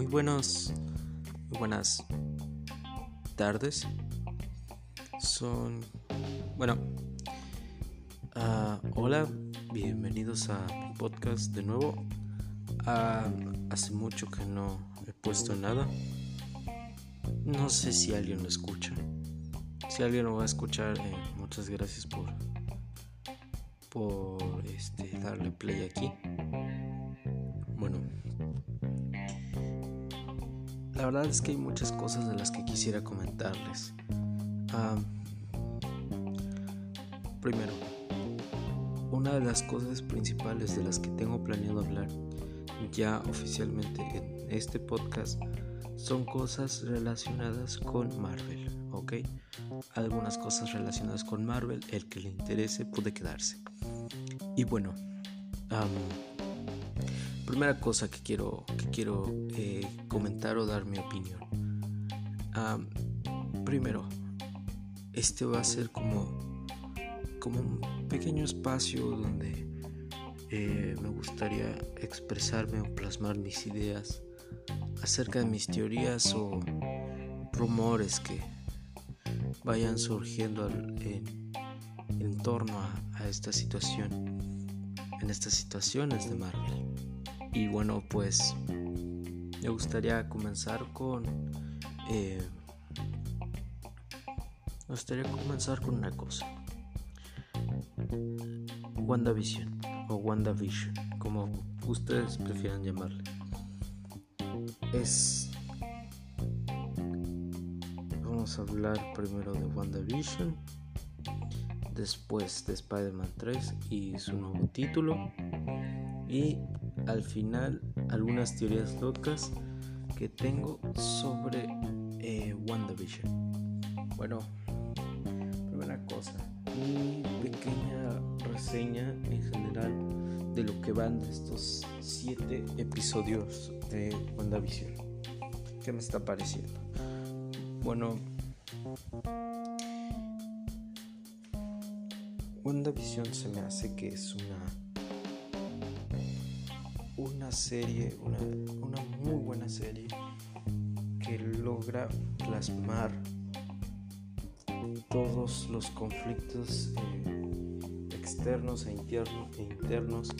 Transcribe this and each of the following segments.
muy buenos, muy buenas tardes. Son, bueno, uh, hola, bienvenidos a mi podcast de nuevo. Uh, hace mucho que no he puesto nada. No sé si alguien lo escucha. Si alguien lo va a escuchar, eh, muchas gracias por por este, darle play aquí. La verdad es que hay muchas cosas de las que quisiera comentarles. primero, una de las cosas principales de las que tengo planeado hablar ya oficialmente en este podcast son cosas relacionadas con Marvel, ¿ok? Algunas cosas relacionadas con Marvel, el que le interese puede quedarse. Y bueno, primera cosa que quiero, que quiero eh, comentar o dar mi opinión. primero, este va a ser como, como un pequeño espacio donde eh, me gustaría expresarme o plasmar mis ideas acerca de mis teorías o rumores que vayan surgiendo en, en torno a esta situación, en estas situaciones de Marvel. Y bueno, pues me gustaría comenzar con... Eh, me gustaría comenzar con una cosa. WandaVision o WandaVision, como ustedes prefieran llamarle. Es... Vamos a hablar primero de WandaVision, después de Spider-Man 3 y su nuevo título, y al final algunas teorías locas que tengo sobre eh, WandaVision. Bueno, primera cosa, mi pequeña reseña en general de lo que van estos 7 episodios de WandaVision. ¿Qué me está pareciendo? Bueno, WandaVision se me hace que es una una serie, una, muy buena serie que logra plasmar todos los conflictos eh, externos e, e, internos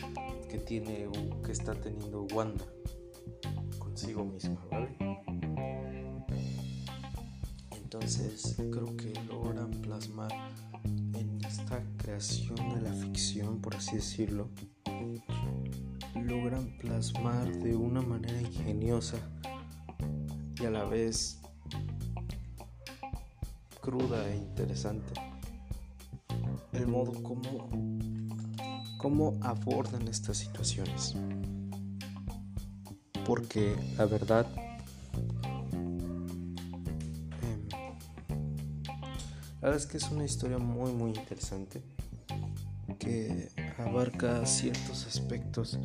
que tiene que está teniendo Wanda consigo misma. Entonces creo que logran plasmar en esta creación de la ficción, por así decirlo, logran plasmar de una manera ingeniosa y a la vez cruda e interesante el modo como, abordan estas situaciones. Porque la verdad em, la verdad es que es una historia muy muy interesante que abarca ciertos aspectos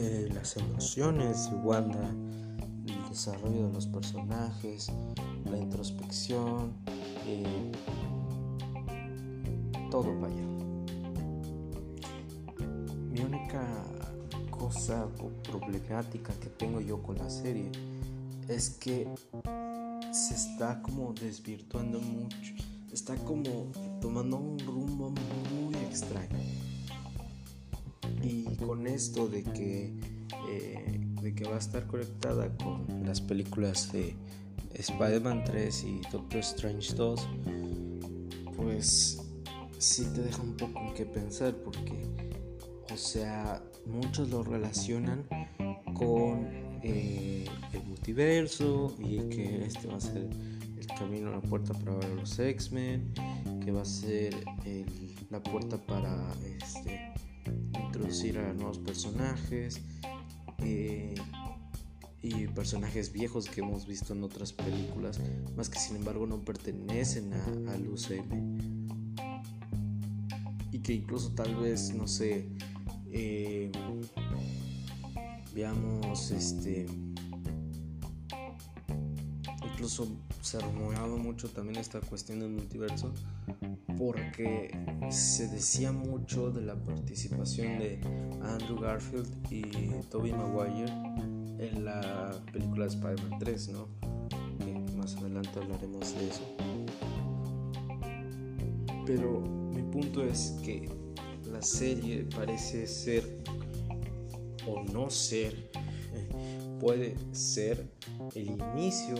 las emociones de Wanda, el desarrollo de los personajes, la introspección, eh, todo vaya. Mi única cosa problemática que tengo yo con la serie es que se está como desvirtuando mucho, está como tomando un rumbo muy extraño y con esto de que, eh, de que va a estar conectada con las películas de Spider-Man 3 y Doctor Strange 2, pues sí te deja un poco en qué pensar porque, o sea, muchos lo relacionan con eh, el multiverso y que este va a ser el camino la puerta para ver los X-Men, que va a ser la puerta para este, introducir a nuevos personajes eh, y personajes viejos que hemos visto en otras películas, más que sin embargo no pertenecen a, al UCM. Y que incluso tal vez, no sé, eh, veamos este incluso se rumoreaba mucho también esta cuestión del multiverso porque se decía mucho de la participación de Andrew Garfield y Tobey Maguire en la película Spider-Man 3, ¿no? Que más adelante hablaremos de eso. Pero mi punto es que la serie parece ser o no ser, puede ser el inicio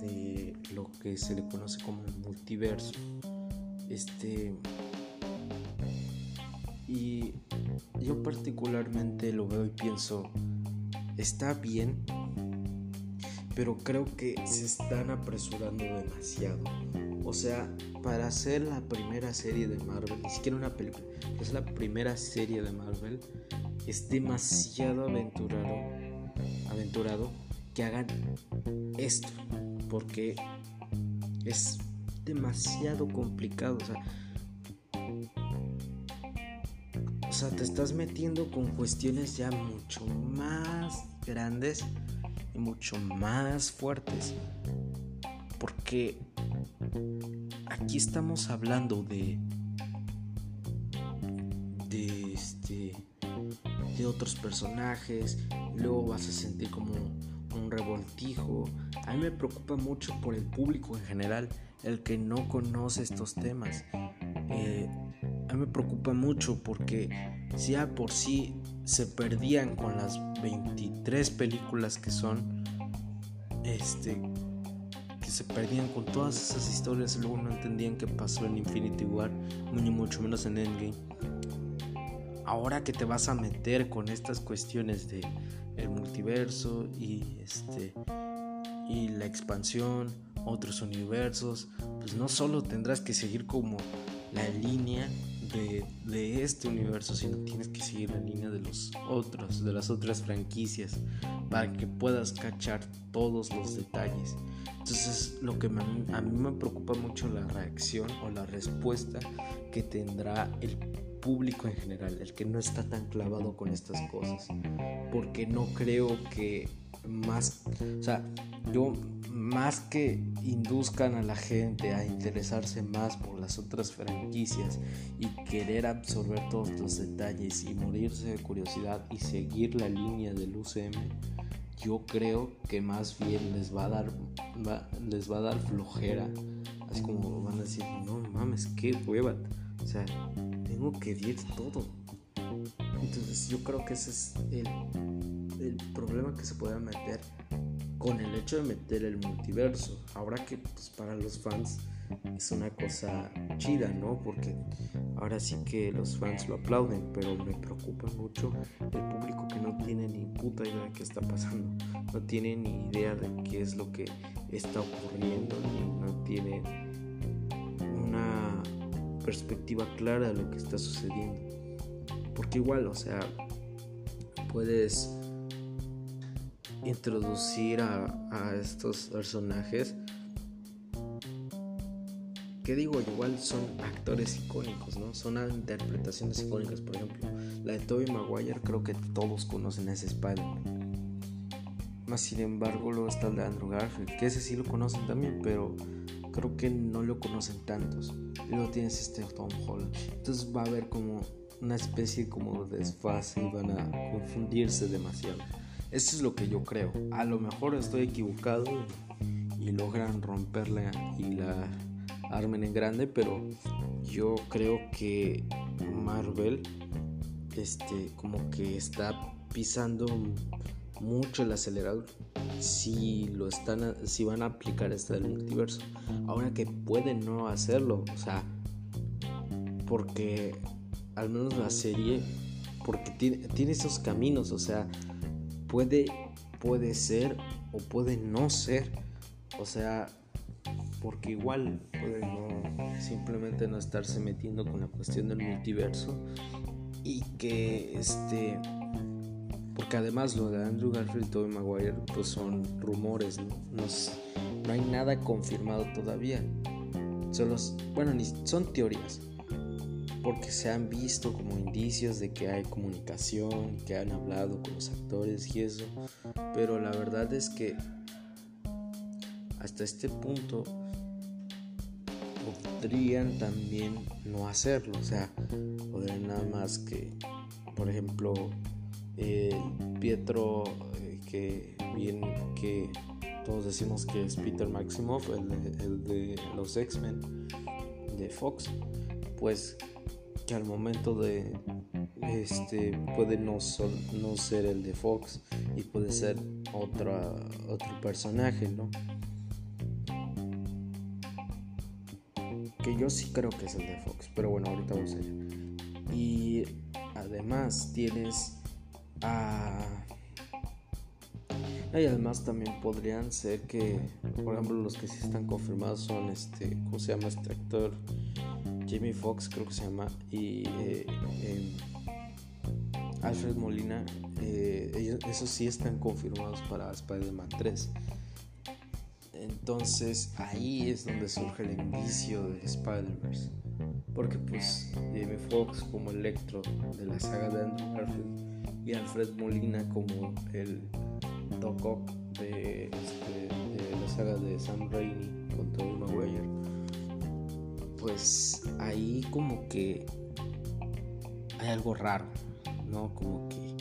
de lo que se le conoce como el multiverso. Este. Y yo particularmente lo veo y pienso, está bien, pero creo que se están apresurando demasiado. O sea, para hacer la primera serie de Marvel, ni siquiera una película, es la primera serie de Marvel, es demasiado aventurado, aventurado que hagan esto, porque es demasiado complicado. O sea, o sea, te estás metiendo con cuestiones ya mucho más grandes y mucho más fuertes. Porque aquí estamos hablando de de este de otros personajes, luego vas a sentir como un revoltijo. A mí me preocupa mucho por el público en general, el que no conoce estos temas. Eh, a mí me preocupa mucho porque si ya por sí se perdían con las 23 películas que son, este, que se perdían con todas esas historias y luego no entendían qué pasó en Infinity War, ni mucho menos en Endgame. Ahora que te vas a meter con estas cuestiones de el multiverso y este y la expansión, otros universos, pues no solo tendrás que seguir como la línea de, de, este universo, sino tienes que seguir la línea de los otros, de las otras franquicias, para que puedas cachar todos los detalles. Entonces, lo que a mí me preocupa mucho la reacción o la respuesta que tendrá el público en general, el que no está tan clavado con estas cosas. Porque no creo que más, o sea, yo más que induzcan a la gente a interesarse más por las otras franquicias y querer absorber todos los detalles y morirse de curiosidad y seguir la línea del UCM, yo creo que más bien les va a dar les va a dar flojera así como van a decir no mames qué hueva o sea tengo que ver todo. Entonces yo creo que ese es el, el problema que se puede meter con el hecho de meter el multiverso. Ahora que pues, para los fans es una cosa chida, ¿no? Porque ahora sí que los fans lo aplauden, pero me preocupa mucho el público que no tiene ni puta idea de qué está pasando, no tiene ni idea de qué es lo que está ocurriendo, ni no tiene una perspectiva clara de lo que está sucediendo. Porque igual, o sea, puedes introducir a, a estos personajes que digo, igual son actores icónicos, ¿no? Son interpretaciones icónicas, por ejemplo, la de Tobey Maguire creo que todos conocen ese spider Más sin embargo, luego está el de Andrew Garfield, que ese sí lo conocen también, pero creo que no lo conocen tantos. Y luego tienes este Tom Holland. Entonces va a haber como una especie como de desfase y van a confundirse demasiado. Eso es lo que yo creo. A lo mejor estoy equivocado y, logran romperla y la armen en grande, pero yo creo que Marvel este como que está pisando mucho el acelerador si lo están van a aplicar esta del multiverso ahora que pueden no hacerlo o sea porque al menos la serie porque tiene, tiene esos caminos o sea puede puede ser o puede no ser o sea porque igual puede no simplemente no estarse metiendo con la cuestión del multiverso y que este porque además lo de Andrew Garfield y Tobey Maguire pues son rumores, ¿no? No, hay nada confirmado todavía. Solo, bueno, ni, son teorías. Porque se han visto como indicios de que hay comunicación, que han hablado con los actores y eso. Pero la verdad es que hasta este punto podrían también no hacerlo, o sea, podrían nada más que, por ejemplo, Pietro, eh, que bien que todos decimos que es Peter Maximoff, el de, los X-Men de Fox, pues al momento de este puede no, no ser el de Fox y puede ser otra, otro personaje, ¿no? Que yo sí creo que es el de Fox, pero bueno, ahorita vamos a ir. Y además tienes a y además también podrían ser que, por ejemplo, los que sí están confirmados son este, ¿cómo se llama este actor? Jamie Foxx creo que se llama y eh, em, Alfred Molina, eh, esos sí están confirmados para Spider-Man 3. Entonces ahí es donde surge el indicio de Spider-Verse. Porque pues Jamie Foxx como Electro de la saga de Andrew Garfield y Alfred Molina como el Doc Ock de, este, la saga de Sam Raimi con Tobey Maguire pues ahí como que hay algo raro no como que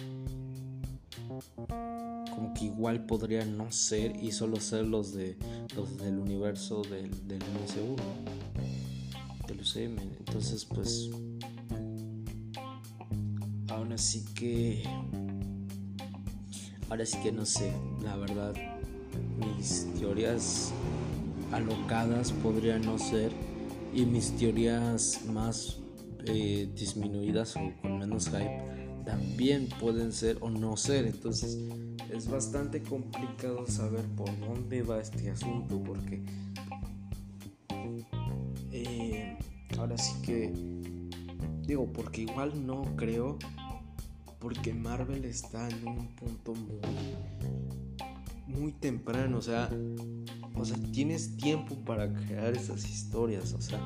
como que igual podría no ser y solo ser los de los del universo del, del MCU del UCM entonces pues aún así que Ahora sí que no sé, la verdad, mis teorías alocadas podrían no ser y mis teorías más eh, disminuidas o con menos hype también pueden ser o no ser. Entonces es bastante complicado saber por dónde va este asunto porque eh, ahora sí que digo porque igual no creo porque Marvel está en un punto muy muy temprano, o sea, o sea, tienes tiempo para crear esas historias, o sea,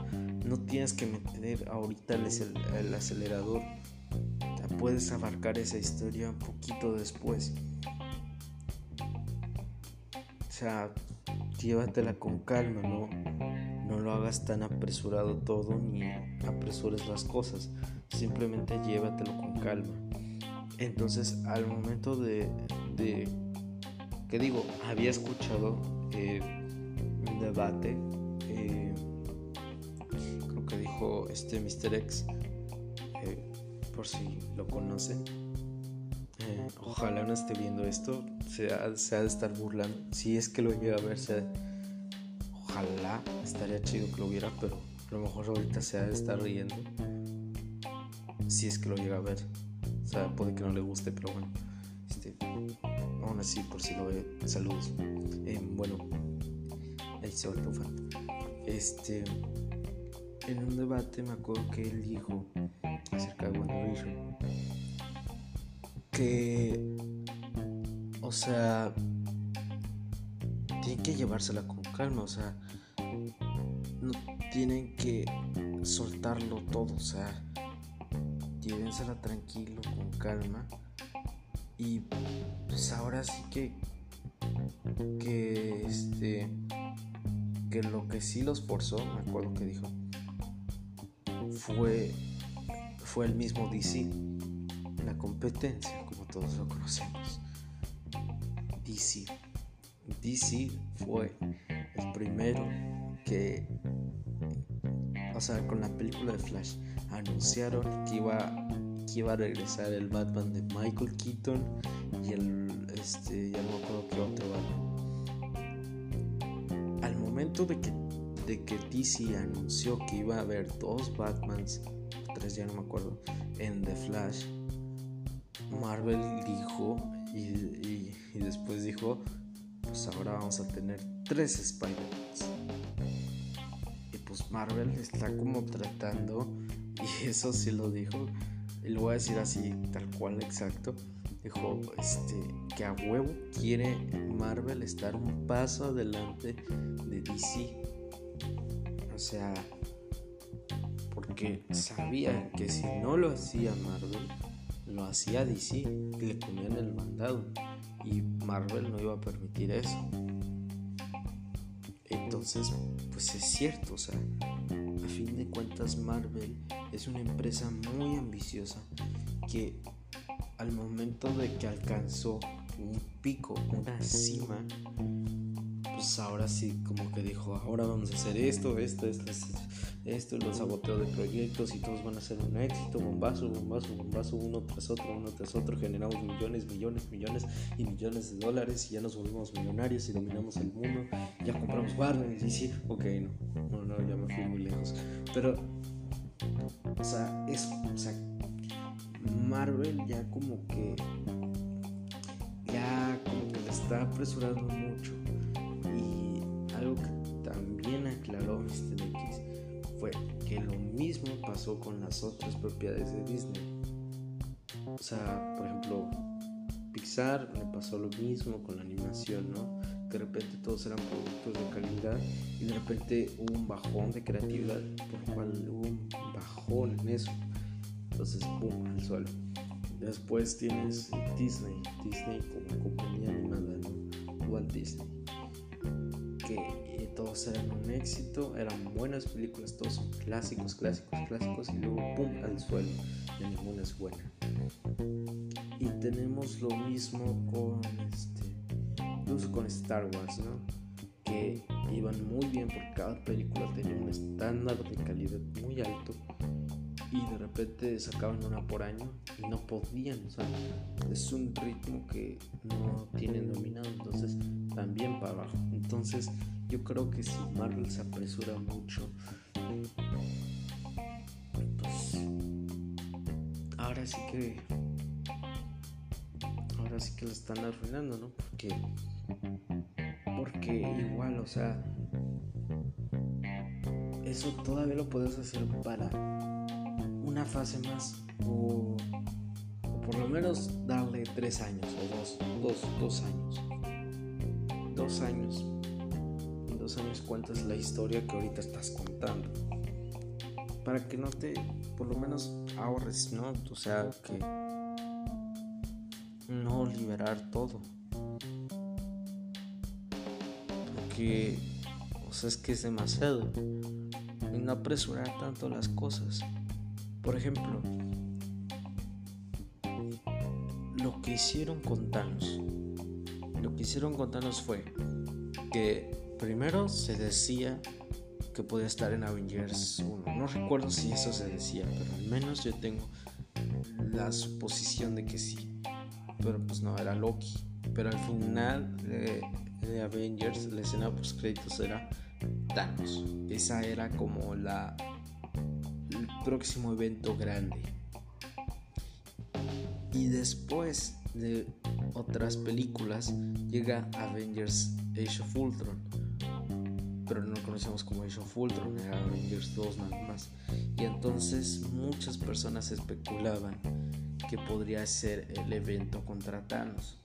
no tienes que meter ahorita el, acelerador, puedes abarcar esa historia un poquito después. O sea, llévatela con calma, no, no lo hagas tan apresurado todo ni apresures las cosas, simplemente llévatelo con calma. Entonces, al momento de, de que digo, había escuchado eh, debate, eh, creo que dijo este Mr. X, eh, por si lo conocen. ojalá no esté viendo esto, se ha, de estar burlando. Si es que lo llega a ver, ojalá estaría chido que lo viera, pero a lo mejor ahorita se ha de estar riendo. Si es que lo llega a ver puede que no le guste, pero bueno. Este, aún así, por si lo ve, saludos. Eh, bueno, se va Este, en un debate me acuerdo que él dijo acerca de WandaVision que, o sea, tienen que llevársela con calma, o sea, no tienen que soltarlo todo, o sea, llévensela tranquilo, con calma. Y pues ahora sí que que este que lo que sí los forzó, me acuerdo que dijo, fue fue el mismo DC, la competencia, como todos lo conocemos. DC. DC fue el primero que o sea, con la película de Flash anunciaron que iba, que iba a regresar el Batman de Michael Keaton y el, este, ya no me acuerdo qué otro Batman. Momento de que, de que DC anunció que iba a haber dos Batmans, tres ya no me acuerdo, en The Flash, Marvel dijo y, y, y después dijo, pues ahora vamos a tener tres Spider-Mans. Pues, Marvel está como tratando, y eso sí lo dijo, y lo voy a decir así, tal cual exacto, dijo este, que a huevo quiere Marvel estar un paso adelante de DC. O sea, porque sabía que si no lo hacía Marvel, lo hacía DC le ponían el mandado. Y Marvel no iba a permitir eso. Entonces, pues es cierto, o sea, a fin de cuentas Marvel es una empresa muy ambiciosa que al momento de que alcanzó un pico, una cima, pues ahora sí como que dijo, ahora vamos a hacer esto, esto, esto, esto, esto, los saboteos de proyectos y todos van a ser un éxito, bombazo, bombazo, bombazo, uno tras otro, uno tras otro, generamos millones, millones, millones y millones de dólares y ya nos volvemos millonarios y dominamos el mundo, ya compramos Warner y sí, ok, no, no, no, ya me fui muy lejos, pero, o sea, es, o sea, Marvel ya como que ya como que está apresurando mucho. Y algo que también aclaró Mr. X fue que lo mismo pasó con las otras propiedades de Disney. O sea por ejemplo Pixar le pasó lo mismo con la animación no de repente todos eran productos de calidad y de repente hubo un bajón de creatividad por lo cual hubo un bajón en eso entonces, pum, al suelo. Después tienes Disney, Disney como compañía animada, ¿no? Walt Disney. Que eh, todos eran un éxito, eran buenas películas, todos clásicos, clásicos, clásicos, y luego pum, al suelo, y ninguna es buena. Y tenemos lo mismo con este, incluso con Star Wars, ¿no? Que iban muy bien porque cada película tenía un estándar de calidad muy alto y de repente sacaban una por año y no podían, o sea, es un ritmo que no tienen dominado, entonces también para abajo. Entonces yo creo que si Marvel se apresura mucho, pues ahora sí que ahora sí que lo están arruinando, ¿no? Porque porque igual, o sea, eso todavía lo puedes hacer para una fase más o, por lo menos darle tres años o dos, dos, dos años. Dos años. Dos años cuentas la historia que ahorita estás contando. Para que no te, por lo menos ahorres, ¿no? O sea, que no liberar todo. Porque, o sea, es que es demasiado. Y no apresurar tanto las cosas. Por ejemplo, lo que hicieron con Thanos. Lo que hicieron con Thanos fue que primero se decía que podía estar en Avengers 1. No recuerdo si eso se decía, pero al menos yo tengo la suposición de que sí. Pero pues no, era Loki. Pero al final de, Avengers, la escena post créditos era Thanos. Esa era como la próximo evento grande. Y después de otras películas llega Avengers Age of Ultron. Pero no lo conocemos como Age of Ultron, era Avengers 2 nada más. Y entonces muchas personas especulaban que podría ser el evento contra Thanos.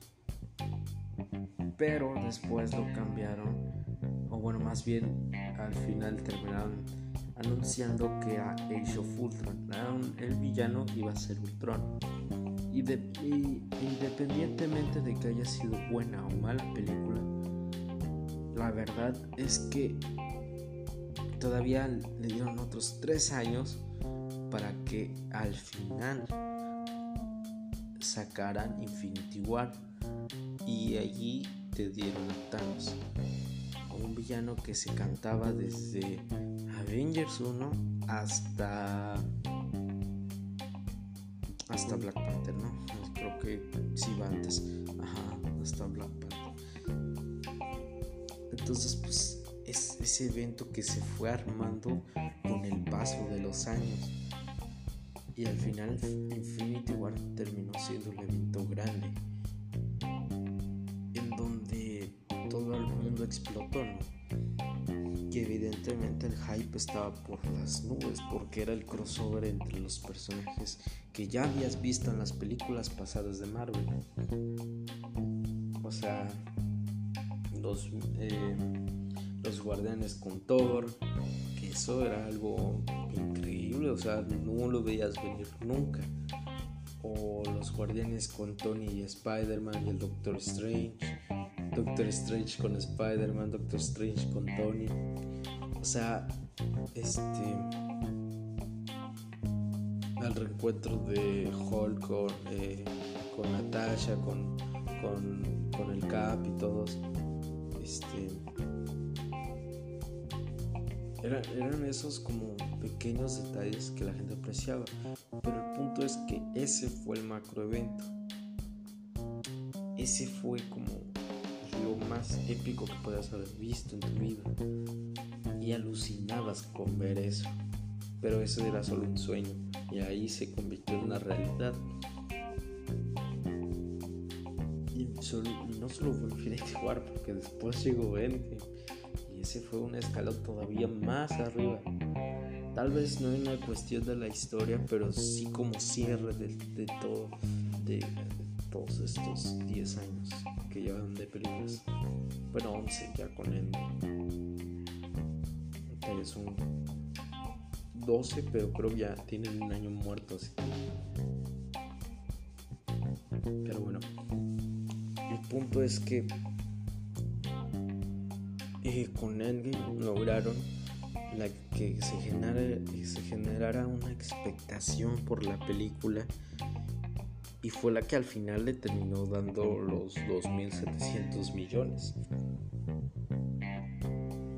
Pero después lo cambiaron, o bueno, más bien al final terminaron anunciando que a Age of Ultron, el villano iba a ser Ultron. Y, independientemente de que haya sido buena o mala película, la verdad es que todavía le dieron otros tres años para que al final sacaran Infinity War y allí te dieron a Thanos, un villano que se cantaba desde Avengers 1 hasta hasta Black Panther, ¿no? Creo que sí va antes. Ajá, hasta Black Panther. Entonces, pues es ese evento que se fue armando con el paso de los años. Y al final Infinity War terminó siendo un evento grande. Explotó, ¿no? evidentemente el hype estaba por las nubes porque era el crossover entre los personajes que ya habías visto en las películas pasadas de Marvel. O sea, los, eh, los guardianes con Thor, que eso era algo increíble, o sea, no lo veías venir nunca. O los guardianes con Tony y Spider-Man y el Doctor Strange Doctor Strange con Spider-Man, Doctor Strange con Tony. O sea, este. Al reencuentro de Hulk con, eh, con Natasha, con, con, con el Cap y todos. Este. Eran, eran esos como pequeños detalles que la gente apreciaba. Pero el punto es que ese fue el macroevento. Ese fue como lo más épico que puedas haber visto en tu vida. Y alucinabas con ver eso. Pero eso era solo un sueño. Y ahí se convirtió en una realidad. Y, no solo fue Infinity War, porque después llegó Endgame. Y ese fue un escalón todavía más arriba. Tal vez no en la cuestión de la historia, pero sí como cierre de, todo, de, todos estos 10 años que llevan de películas. Bueno, 11 ya con él. Es un 12, pero creo ya tienen un año muerto así. Pero bueno, el punto es que eh, con Endgame lograron la que se, genera, se generara una expectación por la película y fue la que al final le terminó dando los 2.700 millones.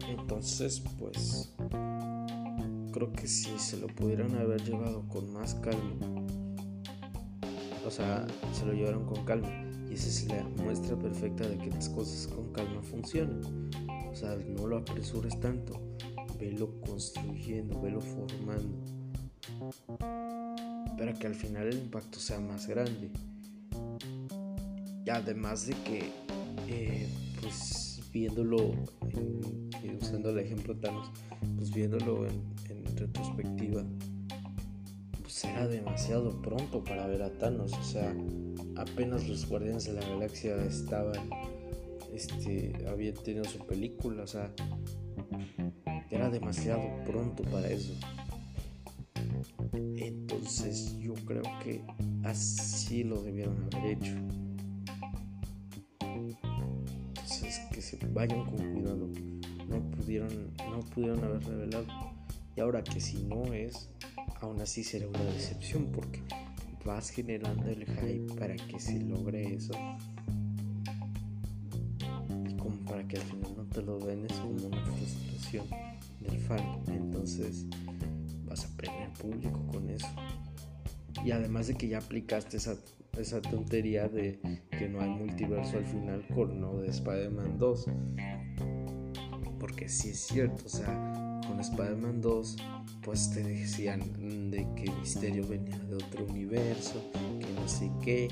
Entonces, pues, creo que si se lo pudieran haber llevado con más calma, o sea, se lo llevaron con calma, y esa es la muestra perfecta de que las cosas con calma funcionan. O sea, no lo apresures tanto, velo construyendo, velo formando para que al final el impacto sea más grande. Y además de que, eh, pues viéndolo, usando el ejemplo Thanos, pues viéndolo en, retrospectiva, pues era demasiado pronto para ver a Thanos. O sea, apenas los Guardianes de la Galaxia estaban, este, habían tenido su película, o sea, era demasiado pronto para eso. Entonces yo creo que así lo debieron haber hecho. Entonces que se vayan con cuidado. No pudieron, no pudieron haber revelado. Y ahora que si no es, aún así será una decepción porque vas generando el hype para que se logre eso. Y como para que al final no te lo den es como una frustración del fan. Entonces vas a perder público con eso. Y además de que ya aplicaste esa, esa tontería de que no hay multiverso al final con no de Spider-Man 2. Porque si es cierto, o sea, con Spider-Man 2 pues te decían de que Misterio venía de otro universo, que no sé qué,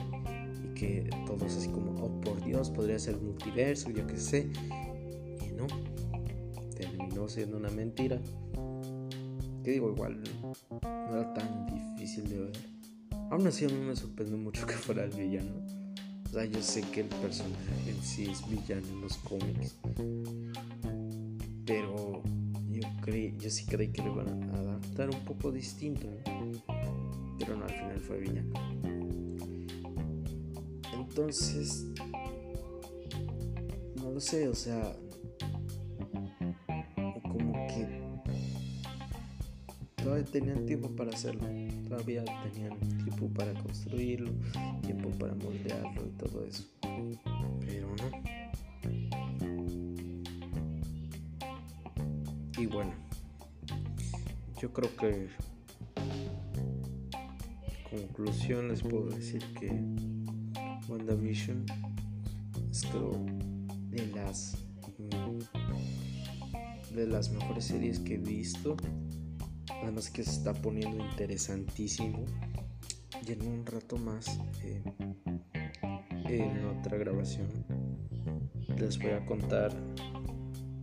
y que todos así como, oh por Dios, podría ser multiverso, yo qué sé. Y no, terminó siendo una mentira digo, igual no era tan difícil de ver. Aún así a mí me sorprende mucho que fuera el villano. O sea, yo sé que el personaje en sí es villano en los cómics. Pero yo, creí, yo sí creí que lo iban a adaptar un poco distinto. Pero no, al final fue villano. Entonces, no lo sé, o sea, todavía tenían tiempo para hacerlo, todavía tenían tiempo para construirlo, tiempo para moldearlo y todo eso. Pero no. Y bueno, yo creo que conclusión les puedo decir que WandaVision es creo de las de las mejores series que he visto Además que se está poniendo interesantísimo. Y en un rato más, eh, en otra grabación, les voy a contar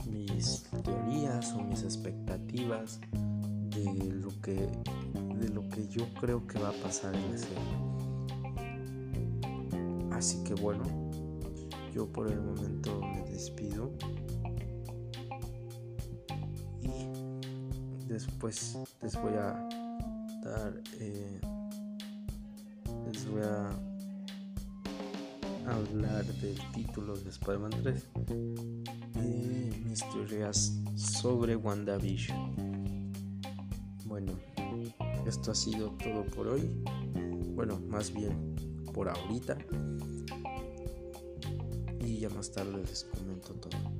mis teorías o mis expectativas de lo que de lo que yo creo que va a pasar en la serie. Así que bueno, yo por el momento me despido. Después les voy a dar eh, les voy a hablar del título de Spider-Man 3 y mis teorías sobre WandaVision. Bueno, esto ha sido todo por hoy. Bueno, más bien por ahorita. Y ya más tarde les comento todo.